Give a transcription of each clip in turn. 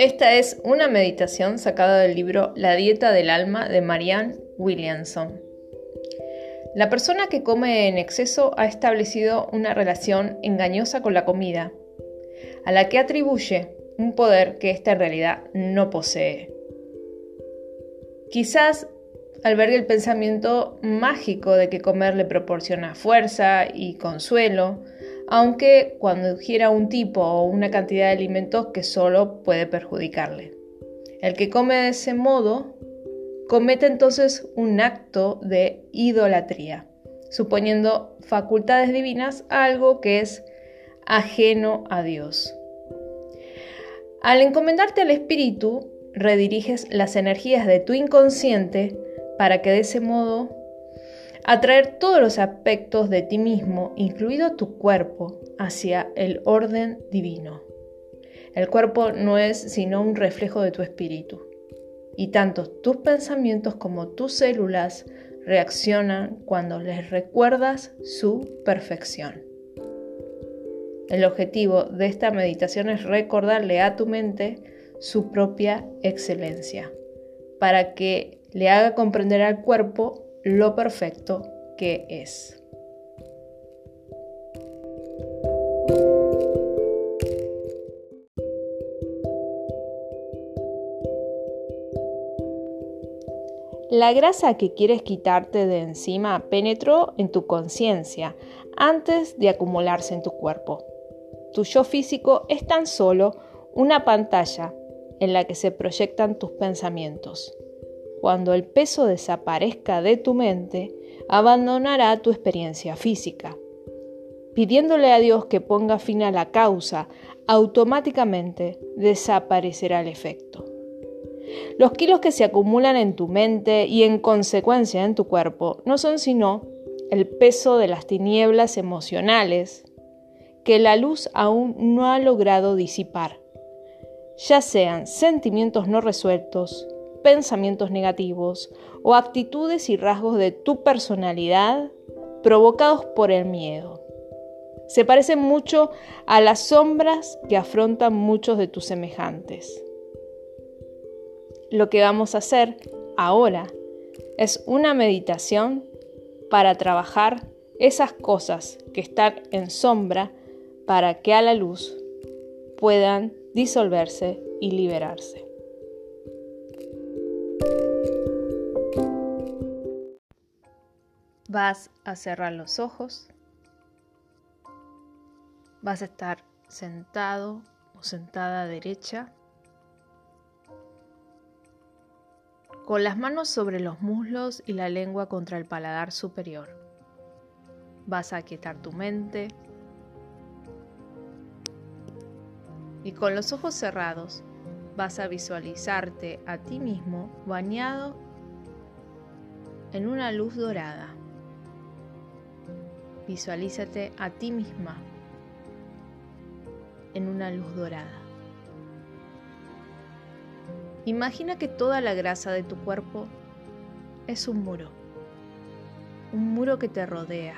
Esta es una meditación sacada del libro La dieta del alma de Marianne Williamson. La persona que come en exceso ha establecido una relación engañosa con la comida, a la que atribuye un poder que ésta en realidad no posee. Quizás albergue el pensamiento mágico de que comer le proporciona fuerza y consuelo, aunque cuando ingiera un tipo o una cantidad de alimentos que solo puede perjudicarle. El que come de ese modo comete entonces un acto de idolatría, suponiendo facultades divinas a algo que es ajeno a Dios. Al encomendarte al Espíritu, rediriges las energías de tu inconsciente para que de ese modo atraer todos los aspectos de ti mismo, incluido tu cuerpo, hacia el orden divino. El cuerpo no es sino un reflejo de tu espíritu, y tanto tus pensamientos como tus células reaccionan cuando les recuerdas su perfección. El objetivo de esta meditación es recordarle a tu mente su propia excelencia, para que le haga comprender al cuerpo lo perfecto que es. La grasa que quieres quitarte de encima penetró en tu conciencia antes de acumularse en tu cuerpo. Tu yo físico es tan solo una pantalla en la que se proyectan tus pensamientos. Cuando el peso desaparezca de tu mente, abandonará tu experiencia física. Pidiéndole a Dios que ponga fin a la causa, automáticamente desaparecerá el efecto. Los kilos que se acumulan en tu mente y en consecuencia en tu cuerpo no son sino el peso de las tinieblas emocionales que la luz aún no ha logrado disipar, ya sean sentimientos no resueltos, pensamientos negativos o actitudes y rasgos de tu personalidad provocados por el miedo. Se parecen mucho a las sombras que afrontan muchos de tus semejantes. Lo que vamos a hacer ahora es una meditación para trabajar esas cosas que están en sombra para que a la luz puedan disolverse y liberarse. Vas a cerrar los ojos. Vas a estar sentado o sentada derecha. Con las manos sobre los muslos y la lengua contra el paladar superior. Vas a aquietar tu mente. Y con los ojos cerrados vas a visualizarte a ti mismo bañado en una luz dorada. Visualízate a ti misma en una luz dorada. Imagina que toda la grasa de tu cuerpo es un muro, un muro que te rodea.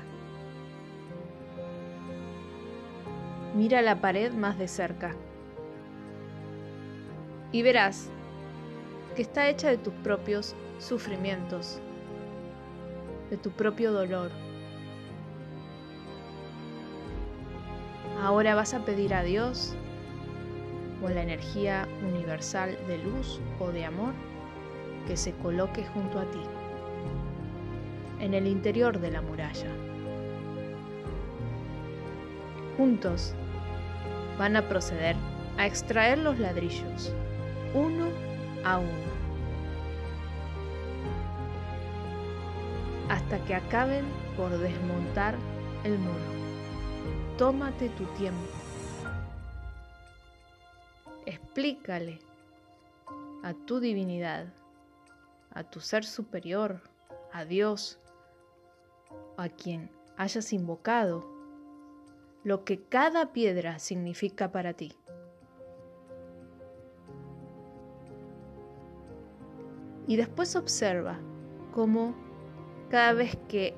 Mira la pared más de cerca y verás que está hecha de tus propios sufrimientos, de tu propio dolor Ahora vas a pedir a Dios o la energía universal de luz o de amor que se coloque junto a ti, en el interior de la muralla. Juntos van a proceder a extraer los ladrillos, uno a uno, hasta que acaben por desmontar el muro. Tómate tu tiempo. Explícale a tu divinidad, a tu ser superior, a Dios, a quien hayas invocado, lo que cada piedra significa para ti. Y después observa cómo cada vez que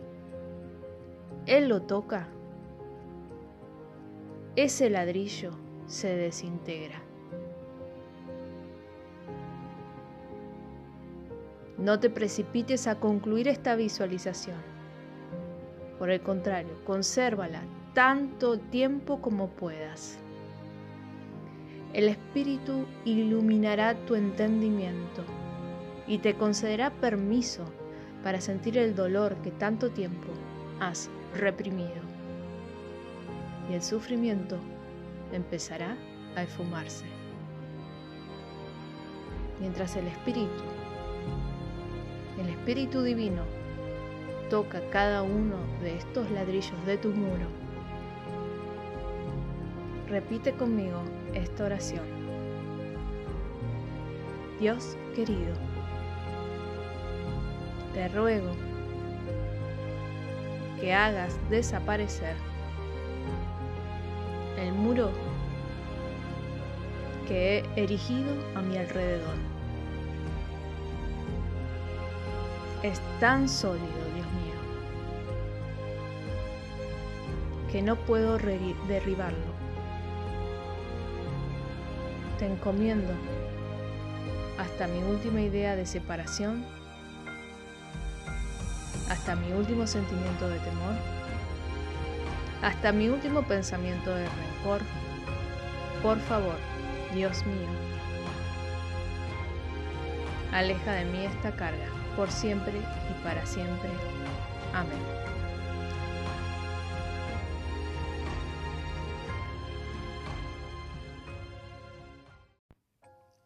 Él lo toca, ese ladrillo se desintegra. No te precipites a concluir esta visualización. Por el contrario, consérvala tanto tiempo como puedas. El Espíritu iluminará tu entendimiento y te concederá permiso para sentir el dolor que tanto tiempo has reprimido. Y el sufrimiento empezará a esfumarse. Mientras el Espíritu, el Espíritu Divino, toca cada uno de estos ladrillos de tu muro, repite conmigo esta oración. Dios querido, te ruego que hagas desaparecer el muro que he erigido a mi alrededor. Es tan sólido, Dios mío, que no puedo derribarlo. Te encomiendo hasta mi última idea de separación hasta mi último sentimiento de temor, hasta mi último pensamiento de rencor. Por favor, Dios mío, aleja de mí esta carga por siempre y para siempre. Amén.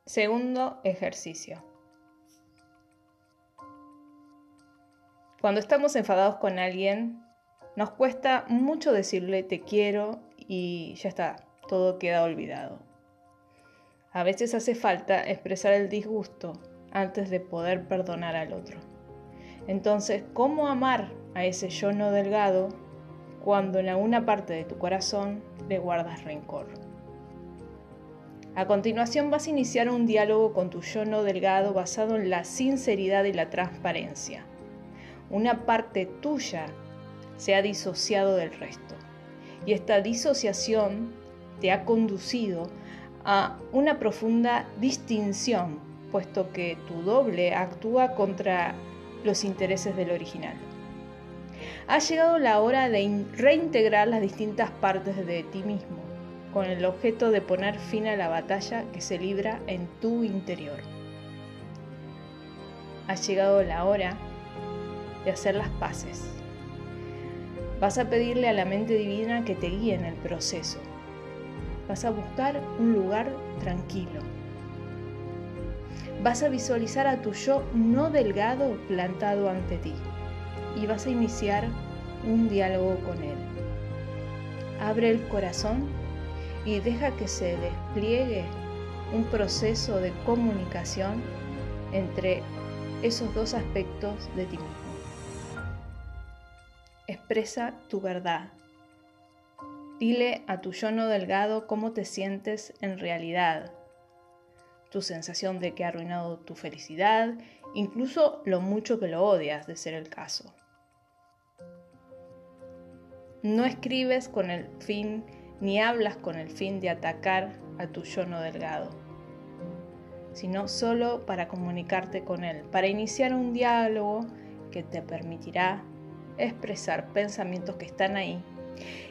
Segundo ejercicio. Cuando estamos enfadados con alguien, nos cuesta mucho decirle te quiero y ya está, todo queda olvidado. A veces hace falta expresar el disgusto antes de poder perdonar al otro. Entonces, ¿cómo amar a ese yo no delgado cuando en alguna parte de tu corazón le guardas rencor? A continuación vas a iniciar un diálogo con tu yo no delgado basado en la sinceridad y la transparencia una parte tuya se ha disociado del resto. Y esta disociación te ha conducido a una profunda distinción, puesto que tu doble actúa contra los intereses del original. Ha llegado la hora de reintegrar las distintas partes de ti mismo, con el objeto de poner fin a la batalla que se libra en tu interior. Ha llegado la hora de hacer las paces. Vas a pedirle a la mente divina que te guíe en el proceso. Vas a buscar un lugar tranquilo. Vas a visualizar a tu yo no delgado plantado ante ti y vas a iniciar un diálogo con él. Abre el corazón y deja que se despliegue un proceso de comunicación entre esos dos aspectos de ti mismo. Expresa tu verdad. Dile a tu yo no delgado cómo te sientes en realidad. Tu sensación de que ha arruinado tu felicidad, incluso lo mucho que lo odias, de ser el caso. No escribes con el fin ni hablas con el fin de atacar a tu yo no delgado, sino solo para comunicarte con él, para iniciar un diálogo que te permitirá expresar pensamientos que están ahí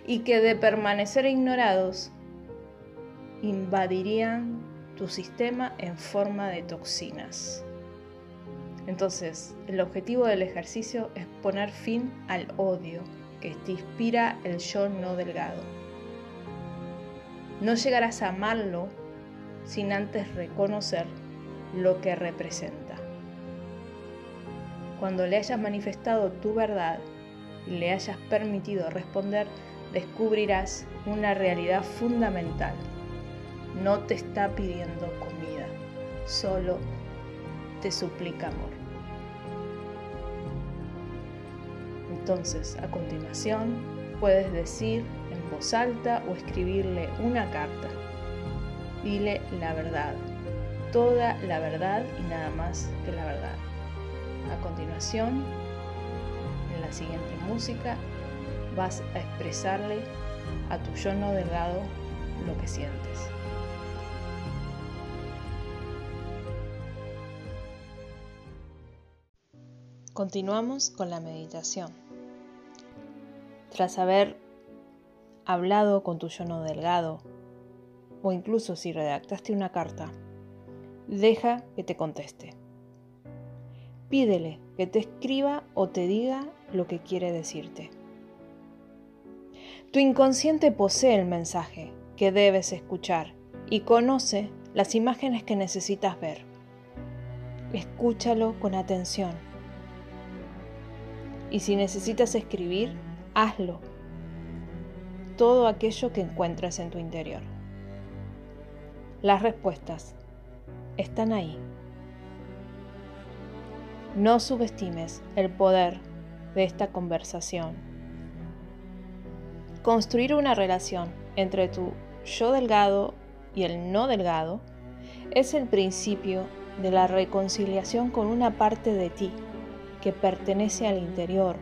y que de permanecer ignorados invadirían tu sistema en forma de toxinas. Entonces, el objetivo del ejercicio es poner fin al odio que te inspira el yo no delgado. No llegarás a amarlo sin antes reconocer lo que representa. Cuando le hayas manifestado tu verdad, le hayas permitido responder, descubrirás una realidad fundamental. No te está pidiendo comida, solo te suplica amor. Entonces, a continuación, puedes decir en voz alta o escribirle una carta. Dile la verdad, toda la verdad y nada más que la verdad. A continuación, siguiente música vas a expresarle a tu yo no delgado lo que sientes. Continuamos con la meditación. Tras haber hablado con tu yo no delgado, o incluso si redactaste una carta, deja que te conteste. Pídele que te escriba o te diga lo que quiere decirte. Tu inconsciente posee el mensaje que debes escuchar y conoce las imágenes que necesitas ver. Escúchalo con atención y si necesitas escribir, hazlo. Todo aquello que encuentres en tu interior. Las respuestas están ahí. No subestimes el poder de esta conversación. Construir una relación entre tu yo delgado y el no delgado es el principio de la reconciliación con una parte de ti que pertenece al interior,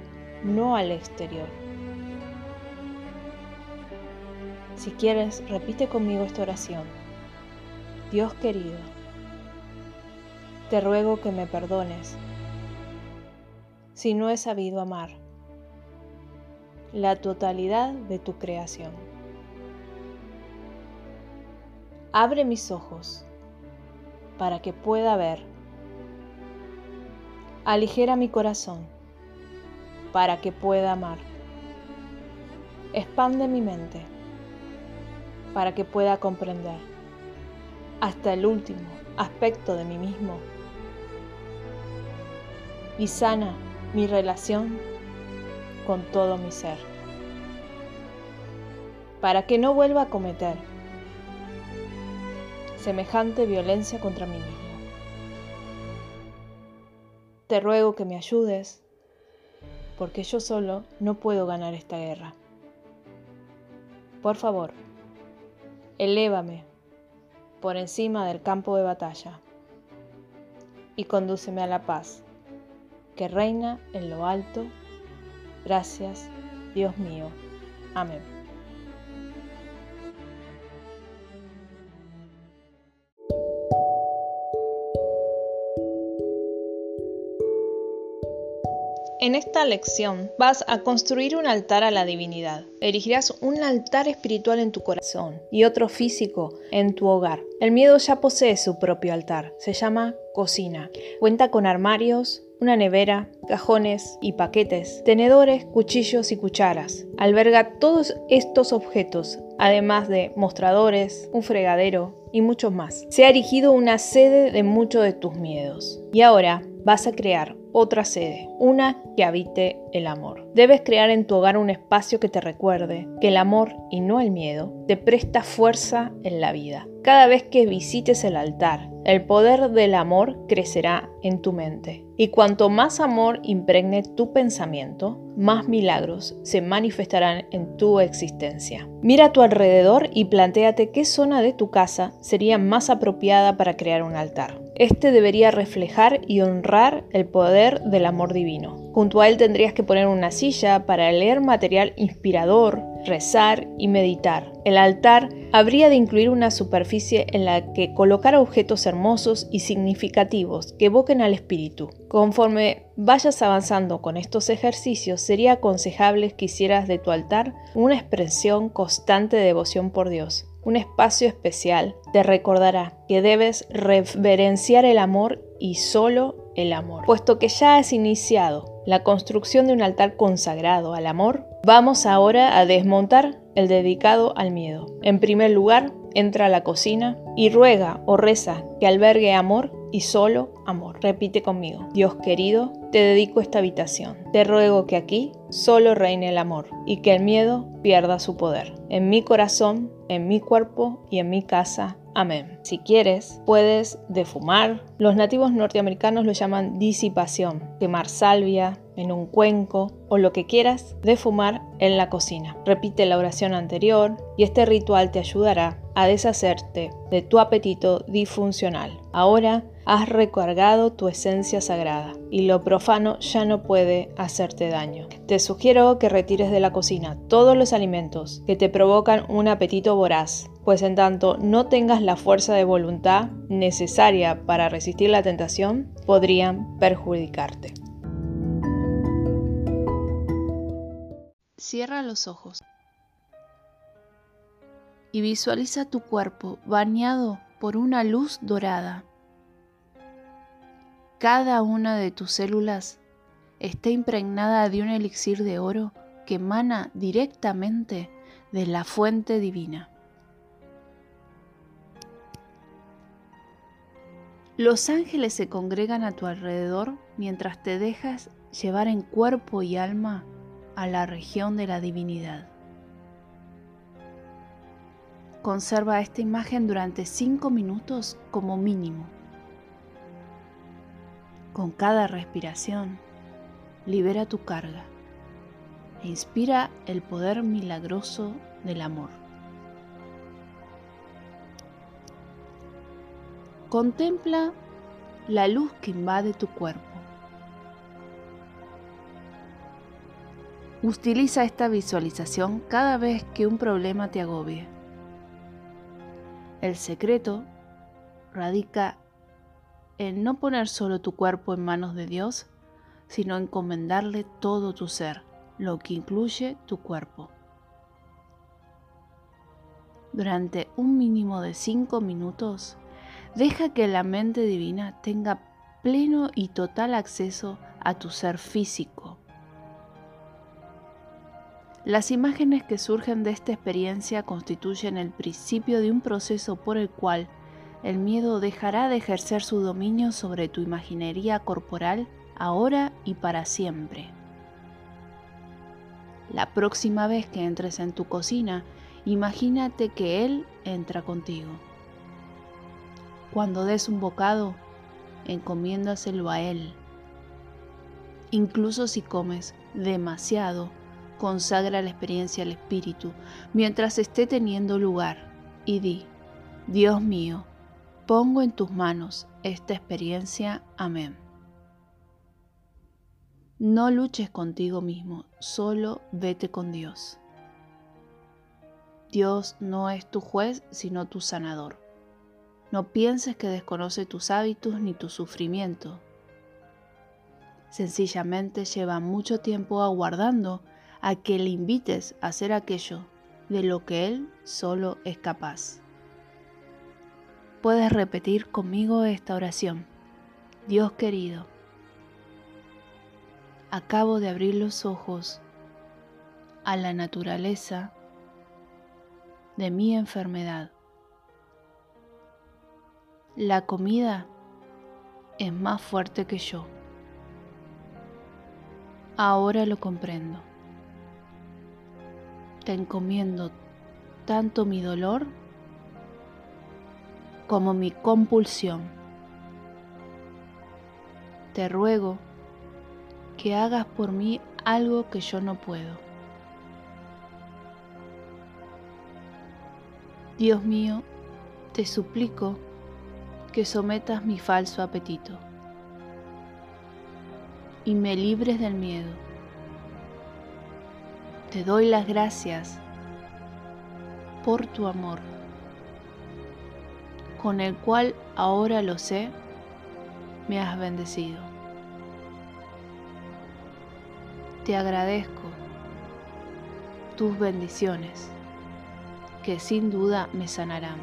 no al exterior. Si quieres, repite conmigo esta oración. Dios querido, te ruego que me perdones si no he sabido amar la totalidad de tu creación. Abre mis ojos para que pueda ver Aligera mi corazón para que pueda amar. Expande mi mente para que pueda comprender hasta el último aspecto de mí mismo y sana mi relación con todo mi ser para que no vuelva a cometer semejante violencia contra mí mismo. Te ruego que me ayudes, porque yo solo no puedo ganar esta guerra. Por favor, elévame por encima del campo de batalla y condúceme a la paz que reina en lo alto. Gracias, Dios mío. Amén. En esta lección vas a construir un altar a la divinidad. Erigirás un altar espiritual en tu corazón y otro físico en tu hogar. El miedo ya posee su propio altar. Se llama cocina. Cuenta con armarios, una nevera, cajones y paquetes, tenedores, cuchillos y cucharas. Alberga todos estos objetos, además de mostradores, un fregadero y muchos más. Se ha erigido una sede de muchos de tus miedos. Y ahora vas a crear otra sede, una que habite el amor. Debes crear en tu hogar un espacio que te recuerde que el amor y no el miedo te presta fuerza en la vida. Cada vez que visites el altar, el poder del amor crecerá en tu mente. Y cuanto más amor impregne tu pensamiento, más milagros se manifestarán en tu existencia. Mira a tu alrededor y planteate qué zona de tu casa sería más apropiada para crear un altar. Este debería reflejar y honrar el poder del amor divino. Junto a él tendrías que poner una silla para leer material inspirador, rezar y meditar. El altar habría de incluir una superficie en la que colocar objetos hermosos y significativos que evoquen al espíritu. Conforme vayas avanzando con estos ejercicios, sería aconsejable que hicieras de tu altar una expresión constante de devoción por Dios. Un espacio especial te recordará que debes reverenciar el amor y solo el amor. Puesto que ya has iniciado la construcción de un altar consagrado al amor, vamos ahora a desmontar el dedicado al miedo. En primer lugar, entra a la cocina y ruega o reza que albergue amor y solo amor. Repite conmigo, Dios querido, te dedico esta habitación. Te ruego que aquí solo reine el amor y que el miedo pierda su poder. En mi corazón, en mi cuerpo y en mi casa. Amén. Si quieres, puedes defumar. Los nativos norteamericanos lo llaman disipación. Quemar salvia en un cuenco o lo que quieras defumar en la cocina. Repite la oración anterior y este ritual te ayudará a deshacerte de tu apetito disfuncional. Ahora has recargado tu esencia sagrada y lo profano ya no puede hacerte daño. Te sugiero que retires de la cocina todos los alimentos que te provocan un apetito voraz, pues en tanto no tengas la fuerza de voluntad necesaria para resistir la tentación, podrían perjudicarte. Cierra los ojos y visualiza tu cuerpo bañado por una luz dorada. Cada una de tus células está impregnada de un elixir de oro que emana directamente de la fuente divina. Los ángeles se congregan a tu alrededor mientras te dejas llevar en cuerpo y alma a la región de la divinidad. Conserva esta imagen durante 5 minutos como mínimo. Con cada respiración, libera tu carga e inspira el poder milagroso del amor. Contempla la luz que invade tu cuerpo. Utiliza esta visualización cada vez que un problema te agobie. El secreto radica en no poner solo tu cuerpo en manos de Dios, sino encomendarle todo tu ser, lo que incluye tu cuerpo. Durante un mínimo de cinco minutos, deja que la mente divina tenga pleno y total acceso a tu ser físico, las imágenes que surgen de esta experiencia constituyen el principio de un proceso por el cual el miedo dejará de ejercer su dominio sobre tu imaginería corporal ahora y para siempre. La próxima vez que entres en tu cocina, imagínate que Él entra contigo. Cuando des un bocado, encomiéndaselo a Él. Incluso si comes demasiado, consagra la experiencia al Espíritu mientras esté teniendo lugar y di, Dios mío, pongo en tus manos esta experiencia. Amén. No luches contigo mismo, solo vete con Dios. Dios no es tu juez, sino tu sanador. No pienses que desconoce tus hábitos ni tu sufrimiento. Sencillamente lleva mucho tiempo aguardando a que le invites a hacer aquello de lo que Él solo es capaz. Puedes repetir conmigo esta oración. Dios querido, acabo de abrir los ojos a la naturaleza de mi enfermedad. La comida es más fuerte que yo. Ahora lo comprendo te encomiendo tanto mi dolor como mi compulsión. Te ruego que hagas por mí algo que yo no puedo. Dios mío, te suplico que sometas mi falso apetito y me libres del miedo te doy las gracias por tu amor, con el cual ahora lo sé, me has bendecido. Te agradezco tus bendiciones, que sin duda me sanarán.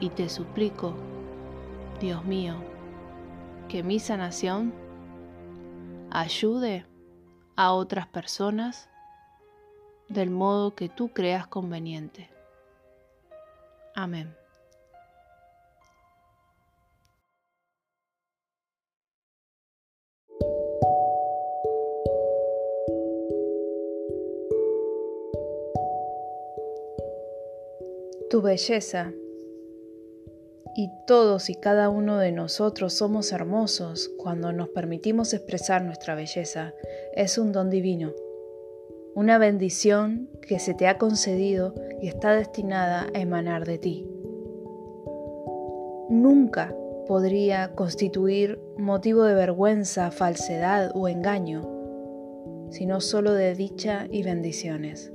Y te suplico, Dios mío, que mi sanación ayude a otras personas del modo que tú creas conveniente. Amén. Tu belleza y todos y cada uno de nosotros somos hermosos cuando nos permitimos expresar nuestra belleza. Es un don divino, una bendición que se te ha concedido y está destinada a emanar de ti. Nunca podría constituir motivo de vergüenza, falsedad o engaño, sino solo de dicha y bendiciones.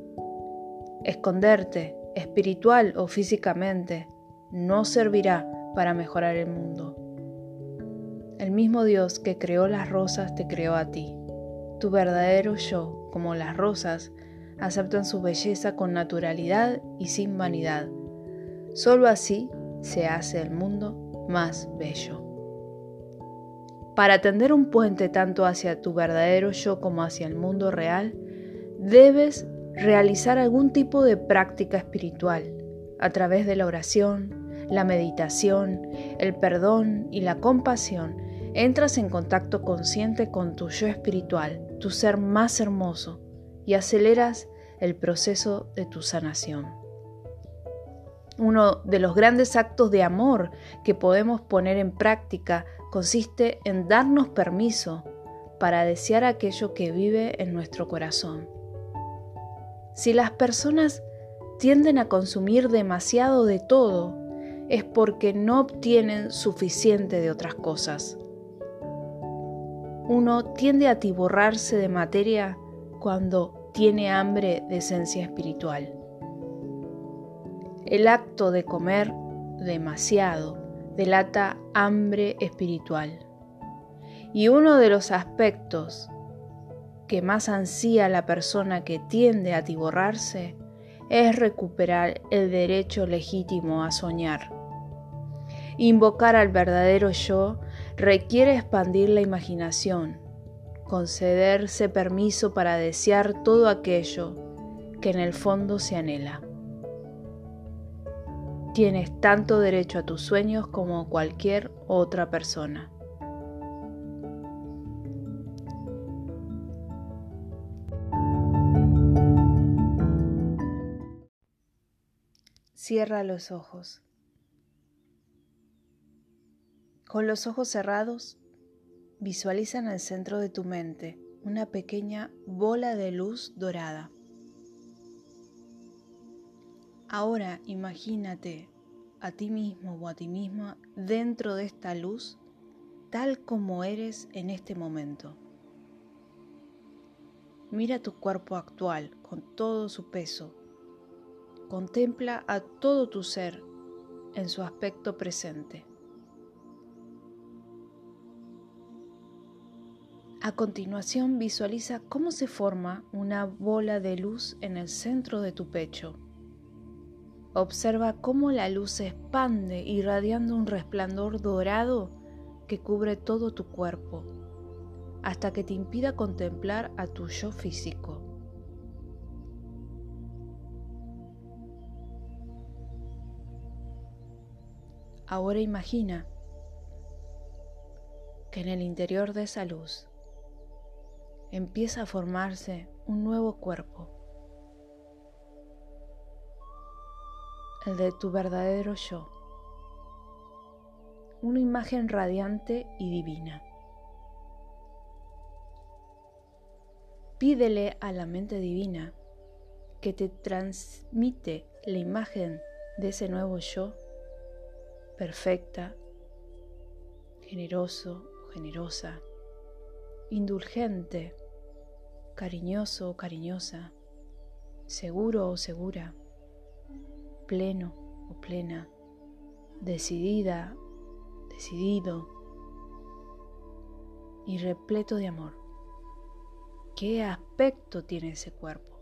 Esconderte, espiritual o físicamente, no servirá para mejorar el mundo. El mismo Dios que creó las rosas te creó a ti. Tu verdadero yo como las rosas, aceptan su belleza con naturalidad y sin vanidad. Solo así se hace el mundo más bello. Para tender un puente tanto hacia tu verdadero yo como hacia el mundo real, debes realizar algún tipo de práctica espiritual a través de la oración, la meditación, el perdón y la compasión. Entras en contacto consciente con tu yo espiritual, tu ser más hermoso, y aceleras el proceso de tu sanación. Uno de los grandes actos de amor que podemos poner en práctica consiste en darnos permiso para desear aquello que vive en nuestro corazón. Si las personas tienden a consumir demasiado de todo, es porque no obtienen suficiente de otras cosas. Uno tiende a tiborrarse de materia cuando tiene hambre de esencia espiritual. El acto de comer demasiado delata hambre espiritual. Y uno de los aspectos que más ansía la persona que tiende a tiborrarse es recuperar el derecho legítimo a soñar. Invocar al verdadero yo requiere expandir la imaginación, concederse permiso para desear todo aquello que en el fondo se anhela. Tienes tanto derecho a tus sueños como cualquier otra persona. Cierra los ojos. Con los ojos cerrados, visualiza en el centro de tu mente una pequeña bola de luz dorada. Ahora imagínate a ti mismo o a ti misma dentro de esta luz tal como eres en este momento. Mira tu cuerpo actual con todo su peso Contempla a todo tu ser en su aspecto presente. A continuación visualiza cómo se forma una bola de luz en el centro de tu pecho. Observa cómo la luz se expande irradiando un resplandor dorado que cubre todo tu cuerpo, hasta que te impida contemplar a tu yo físico. Ahora imagina que en el interior de esa luz empieza a formarse un nuevo cuerpo, el de tu verdadero yo, una imagen radiante y divina. Pídele a la mente divina que te transmite la imagen de ese nuevo yo perfecta, generoso generosa, indulgente, cariñoso o cariñosa, seguro o segura, pleno o plena, decidida, decidido y repleto de amor. ¿Qué aspecto tiene ese cuerpo?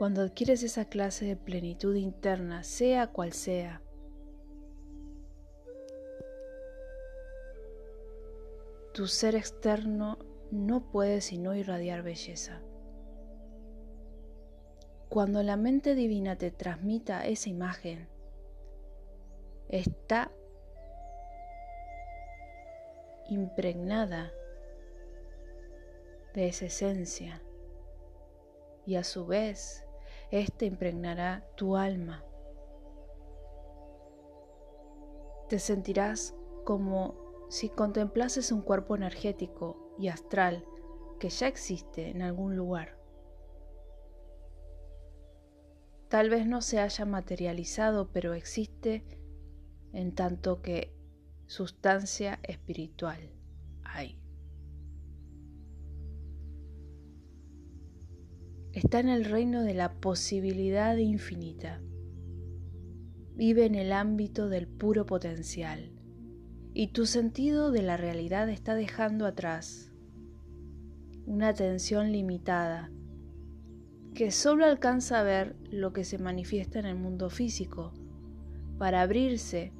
Cuando adquieres esa clase de plenitud interna, sea cual sea, tu ser externo no puede sino irradiar belleza. Cuando la mente divina te transmita esa imagen, está impregnada de esa esencia y a su vez este impregnará tu alma. Te sentirás como si contemplases un cuerpo energético y astral que ya existe en algún lugar. Tal vez no se haya materializado, pero existe en tanto que sustancia espiritual hay. Está en el reino de la posibilidad infinita. Vive en el ámbito del puro potencial y tu sentido de la realidad está dejando atrás una atención limitada que solo alcanza a ver lo que se manifiesta en el mundo físico para abrirse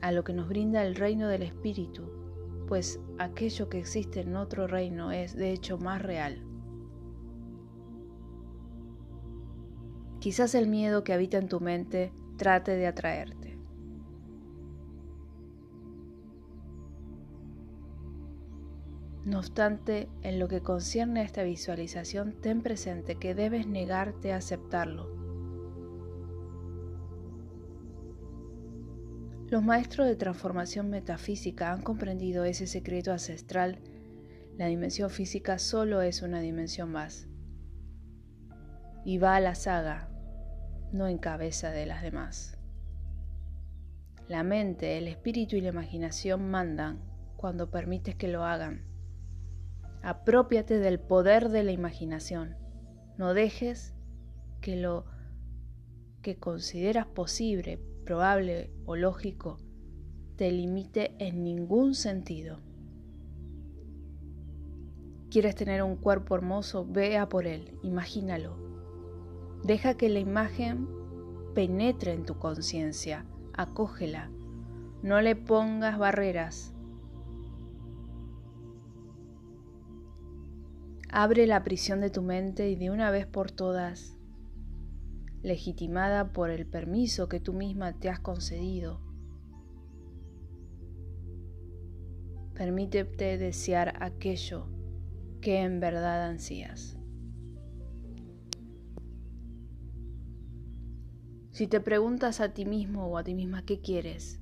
a lo que nos brinda el reino del espíritu, pues aquello que existe en otro reino es de hecho más real. Quizás el miedo que habita en tu mente trate de atraerte. No obstante, en lo que concierne a esta visualización, ten presente que debes negarte a aceptarlo. Los maestros de transformación metafísica han comprendido ese secreto ancestral. La dimensión física solo es una dimensión más. Y va a la saga, no en cabeza de las demás. La mente, el espíritu y la imaginación mandan cuando permites que lo hagan. Apropiate del poder de la imaginación. No dejes que lo que consideras posible, probable o lógico te limite en ningún sentido. ¿Quieres tener un cuerpo hermoso? Vea por él, imagínalo. Deja que la imagen penetre en tu conciencia, acógela, no le pongas barreras. Abre la prisión de tu mente y de una vez por todas, legitimada por el permiso que tú misma te has concedido, permítete desear aquello que en verdad ansías. Si te preguntas a ti mismo o a ti misma qué quieres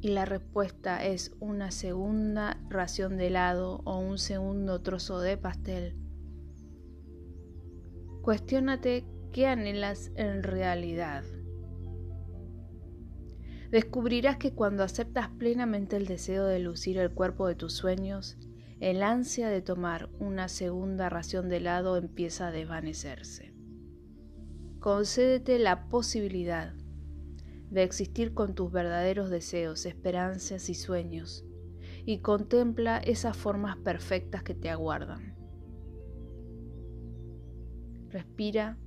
y la respuesta es una segunda ración de helado o un segundo trozo de pastel, cuestiónate qué anhelas en realidad. Descubrirás que cuando aceptas plenamente el deseo de lucir el cuerpo de tus sueños, el ansia de tomar una segunda ración de helado empieza a desvanecerse concédete la posibilidad de existir con tus verdaderos deseos, esperanzas y sueños, y contempla esas formas perfectas que te aguardan. Respira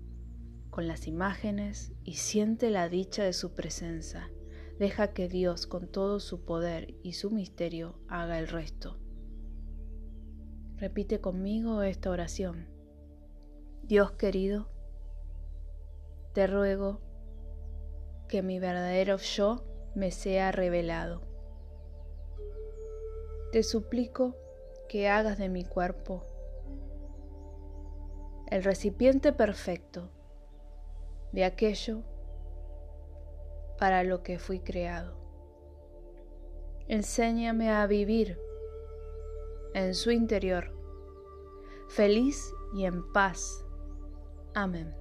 con las imágenes y siente la dicha de su presencia. Deja que Dios, con todo su poder y su misterio, haga el resto. Repite conmigo esta oración. Dios querido, te ruego que mi verdadero yo me sea revelado. Te suplico que hagas de mi cuerpo el recipiente perfecto de aquello para lo que fui creado. Enséñame a vivir en su interior, feliz y en paz. Amén.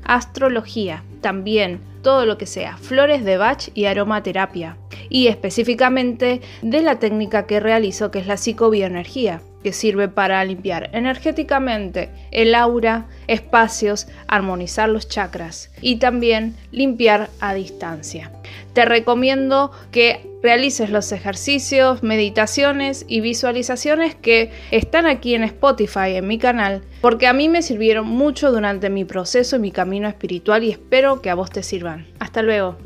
astrología, también todo lo que sea flores de Bach y aromaterapia, y específicamente de la técnica que realizo que es la psicobioenergía que sirve para limpiar energéticamente el aura, espacios, armonizar los chakras y también limpiar a distancia. Te recomiendo que realices los ejercicios, meditaciones y visualizaciones que están aquí en Spotify, en mi canal, porque a mí me sirvieron mucho durante mi proceso y mi camino espiritual y espero que a vos te sirvan. Hasta luego.